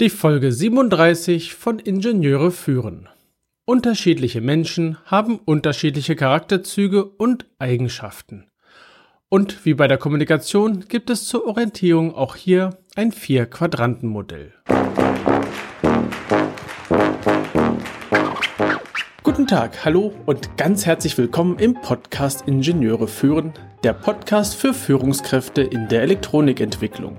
Die Folge 37 von Ingenieure führen. Unterschiedliche Menschen haben unterschiedliche Charakterzüge und Eigenschaften. Und wie bei der Kommunikation gibt es zur Orientierung auch hier ein Vier-Quadranten-Modell. Guten Tag, hallo und ganz herzlich willkommen im Podcast Ingenieure führen, der Podcast für Führungskräfte in der Elektronikentwicklung.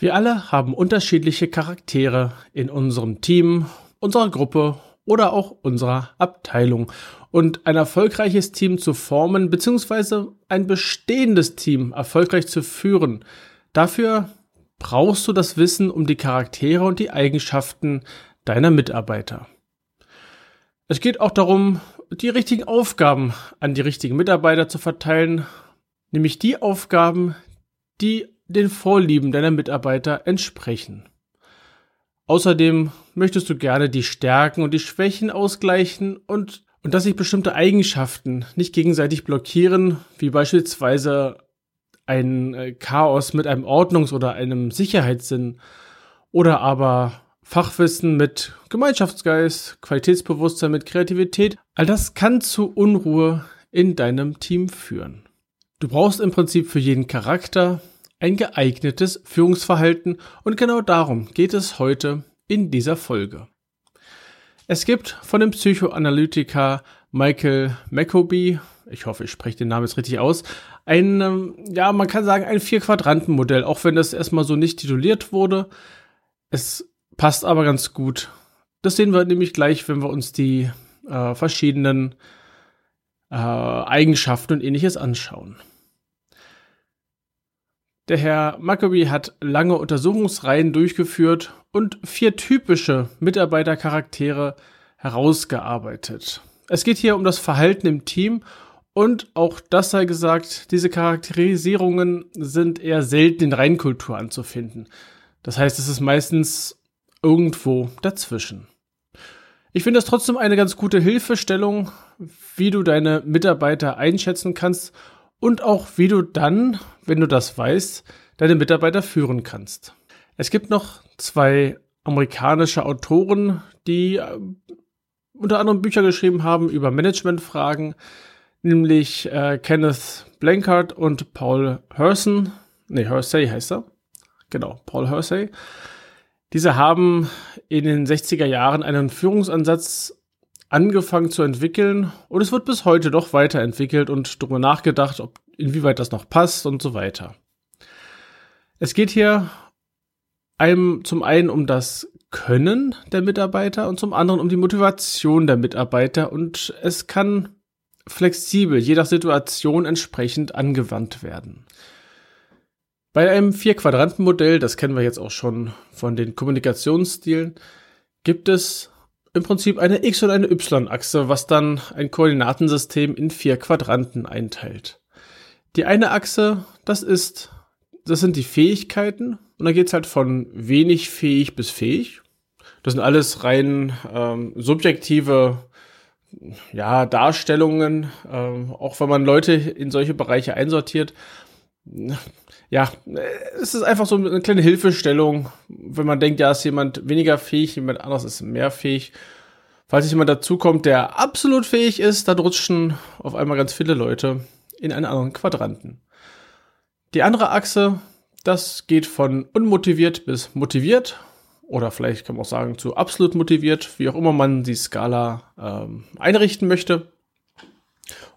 Wir alle haben unterschiedliche Charaktere in unserem Team, unserer Gruppe oder auch unserer Abteilung. Und ein erfolgreiches Team zu formen bzw. ein bestehendes Team erfolgreich zu führen, dafür brauchst du das Wissen um die Charaktere und die Eigenschaften deiner Mitarbeiter. Es geht auch darum, die richtigen Aufgaben an die richtigen Mitarbeiter zu verteilen, nämlich die Aufgaben, die den Vorlieben deiner Mitarbeiter entsprechen. Außerdem möchtest du gerne die Stärken und die Schwächen ausgleichen und, und dass sich bestimmte Eigenschaften nicht gegenseitig blockieren, wie beispielsweise ein äh, Chaos mit einem Ordnungs- oder einem Sicherheitssinn oder aber Fachwissen mit Gemeinschaftsgeist, Qualitätsbewusstsein mit Kreativität. All das kann zu Unruhe in deinem Team führen. Du brauchst im Prinzip für jeden Charakter ein geeignetes Führungsverhalten und genau darum geht es heute in dieser Folge. Es gibt von dem Psychoanalytiker Michael McCoby, ich hoffe, ich spreche den Namen jetzt richtig aus, ein, ähm, ja, man kann sagen, ein Vier-Quadranten-Modell, auch wenn das erstmal so nicht tituliert wurde. Es passt aber ganz gut. Das sehen wir nämlich gleich, wenn wir uns die äh, verschiedenen äh, Eigenschaften und ähnliches anschauen. Der Herr Maccabi hat lange Untersuchungsreihen durchgeführt und vier typische Mitarbeitercharaktere herausgearbeitet. Es geht hier um das Verhalten im Team und auch das sei gesagt, diese Charakterisierungen sind eher selten in Reinkultur anzufinden. Das heißt, es ist meistens irgendwo dazwischen. Ich finde das trotzdem eine ganz gute Hilfestellung, wie du deine Mitarbeiter einschätzen kannst und auch wie du dann, wenn du das weißt, deine Mitarbeiter führen kannst. Es gibt noch zwei amerikanische Autoren, die äh, unter anderem Bücher geschrieben haben über Managementfragen, nämlich äh, Kenneth Blankard und Paul Herson. Nee, Hersey heißt er. Genau, Paul Hersey. Diese haben in den 60er Jahren einen Führungsansatz angefangen zu entwickeln und es wird bis heute doch weiterentwickelt und darüber nachgedacht, ob inwieweit das noch passt und so weiter. Es geht hier einem zum einen um das Können der Mitarbeiter und zum anderen um die Motivation der Mitarbeiter und es kann flexibel, je nach Situation entsprechend angewandt werden. Bei einem Vier-Quadranten-Modell, das kennen wir jetzt auch schon von den Kommunikationsstilen, gibt es im Prinzip eine X- und eine Y-Achse, was dann ein Koordinatensystem in vier Quadranten einteilt. Die eine Achse, das ist, das sind die Fähigkeiten und da geht's halt von wenig fähig bis fähig. Das sind alles rein ähm, subjektive ja, Darstellungen, ähm, auch wenn man Leute in solche Bereiche einsortiert. Ja, es ist einfach so eine kleine Hilfestellung, wenn man denkt, ja, ist jemand weniger fähig, jemand anderes ist mehr fähig. Falls jemand dazukommt, der absolut fähig ist, dann rutschen auf einmal ganz viele Leute in einen anderen Quadranten. Die andere Achse, das geht von unmotiviert bis motiviert oder vielleicht kann man auch sagen zu absolut motiviert, wie auch immer man die Skala ähm, einrichten möchte.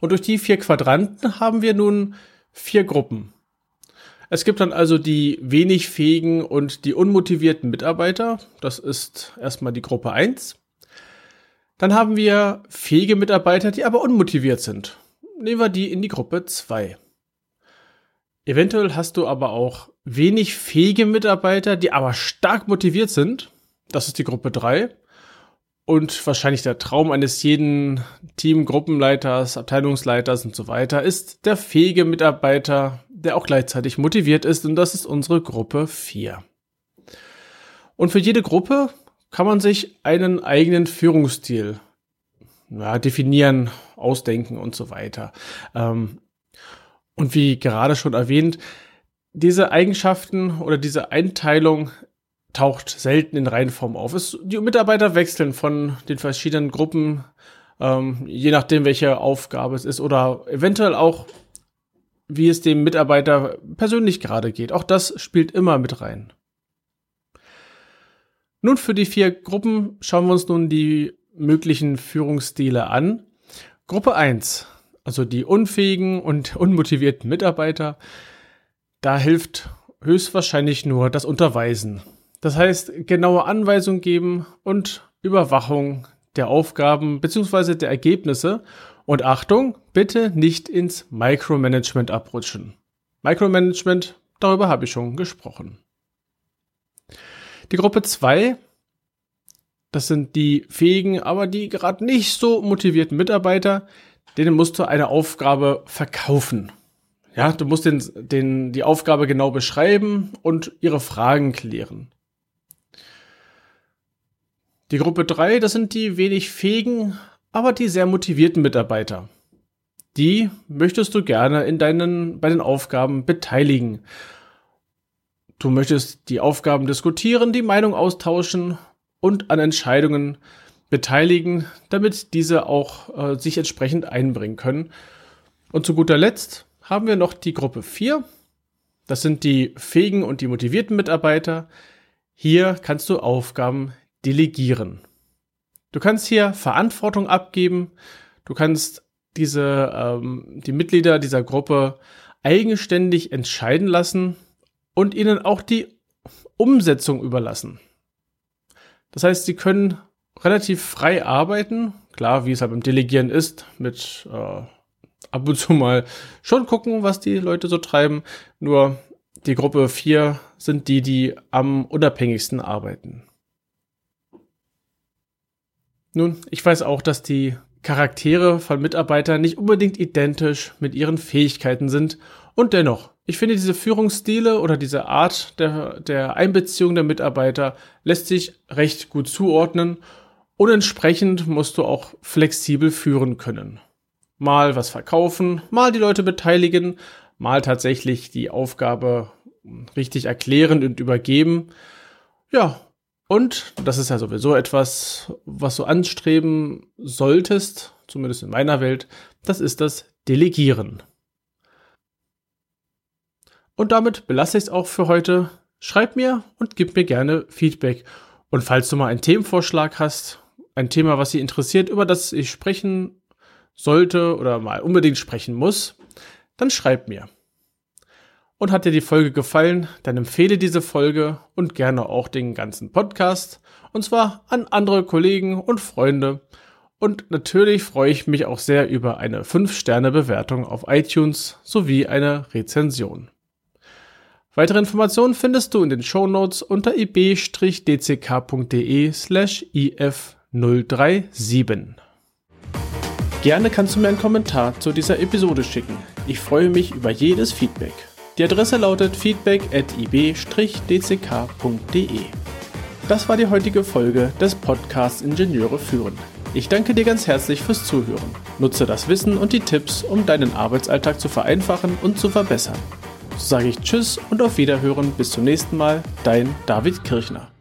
Und durch die vier Quadranten haben wir nun vier Gruppen. Es gibt dann also die wenig fähigen und die unmotivierten Mitarbeiter. Das ist erstmal die Gruppe 1. Dann haben wir fähige Mitarbeiter, die aber unmotiviert sind. Nehmen wir die in die Gruppe 2. Eventuell hast du aber auch wenig fähige Mitarbeiter, die aber stark motiviert sind. Das ist die Gruppe 3. und wahrscheinlich der Traum eines jeden Teamgruppenleiters, Abteilungsleiters und so weiter ist der fähige Mitarbeiter, der auch gleichzeitig motiviert ist und das ist unsere Gruppe 4. Und für jede Gruppe kann man sich einen eigenen Führungsstil ja, definieren, ausdenken und so weiter. Ähm, und wie gerade schon erwähnt, diese Eigenschaften oder diese Einteilung taucht selten in Reihenform auf. Es, die Mitarbeiter wechseln von den verschiedenen Gruppen, ähm, je nachdem, welche Aufgabe es ist oder eventuell auch, wie es dem Mitarbeiter persönlich gerade geht. Auch das spielt immer mit rein. Nun für die vier Gruppen schauen wir uns nun die möglichen Führungsstile an. Gruppe 1, also die unfähigen und unmotivierten Mitarbeiter, da hilft höchstwahrscheinlich nur das Unterweisen. Das heißt, genaue Anweisungen geben und Überwachung der Aufgaben bzw. der Ergebnisse. Und Achtung, bitte nicht ins Micromanagement abrutschen. Micromanagement, darüber habe ich schon gesprochen. Die Gruppe 2, das sind die fähigen, aber die gerade nicht so motivierten Mitarbeiter, denen musst du eine Aufgabe verkaufen. Ja, du musst den, den, die Aufgabe genau beschreiben und ihre Fragen klären. Die Gruppe 3, das sind die wenig fähigen, aber die sehr motivierten Mitarbeiter. Die möchtest du gerne in deinen, bei den Aufgaben beteiligen. Du möchtest die Aufgaben diskutieren, die Meinung austauschen und an Entscheidungen beteiligen, damit diese auch äh, sich entsprechend einbringen können. Und zu guter Letzt haben wir noch die Gruppe 4. Das sind die fähigen und die motivierten Mitarbeiter. Hier kannst du Aufgaben delegieren. Du kannst hier Verantwortung abgeben. Du kannst diese, ähm, die Mitglieder dieser Gruppe eigenständig entscheiden lassen und ihnen auch die Umsetzung überlassen. Das heißt, sie können relativ frei arbeiten. Klar, wie es halt beim Delegieren ist, mit äh, ab und zu mal schon gucken, was die Leute so treiben. Nur die Gruppe 4 sind die, die am unabhängigsten arbeiten. Nun, ich weiß auch, dass die Charaktere von Mitarbeitern nicht unbedingt identisch mit ihren Fähigkeiten sind. Und dennoch, ich finde diese Führungsstile oder diese Art der, der Einbeziehung der Mitarbeiter lässt sich recht gut zuordnen und entsprechend musst du auch flexibel führen können. Mal was verkaufen, mal die Leute beteiligen, mal tatsächlich die Aufgabe richtig erklären und übergeben. Ja, und das ist ja sowieso etwas, was du anstreben solltest, zumindest in meiner Welt, das ist das Delegieren. Und damit belasse ich es auch für heute. Schreib mir und gib mir gerne Feedback. Und falls du mal einen Themenvorschlag hast, ein Thema, was dich interessiert, über das ich sprechen sollte oder mal unbedingt sprechen muss, dann schreib mir. Und hat dir die Folge gefallen, dann empfehle diese Folge und gerne auch den ganzen Podcast. Und zwar an andere Kollegen und Freunde. Und natürlich freue ich mich auch sehr über eine 5-Sterne-Bewertung auf iTunes sowie eine Rezension. Weitere Informationen findest du in den Show Notes unter ib-dck.de slash if037. Gerne kannst du mir einen Kommentar zu dieser Episode schicken. Ich freue mich über jedes Feedback. Die Adresse lautet feedback at ib-dck.de. Das war die heutige Folge des Podcasts Ingenieure führen. Ich danke dir ganz herzlich fürs Zuhören. Nutze das Wissen und die Tipps, um deinen Arbeitsalltag zu vereinfachen und zu verbessern. So sage ich Tschüss und auf Wiederhören bis zum nächsten Mal, dein David Kirchner.